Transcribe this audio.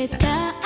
せた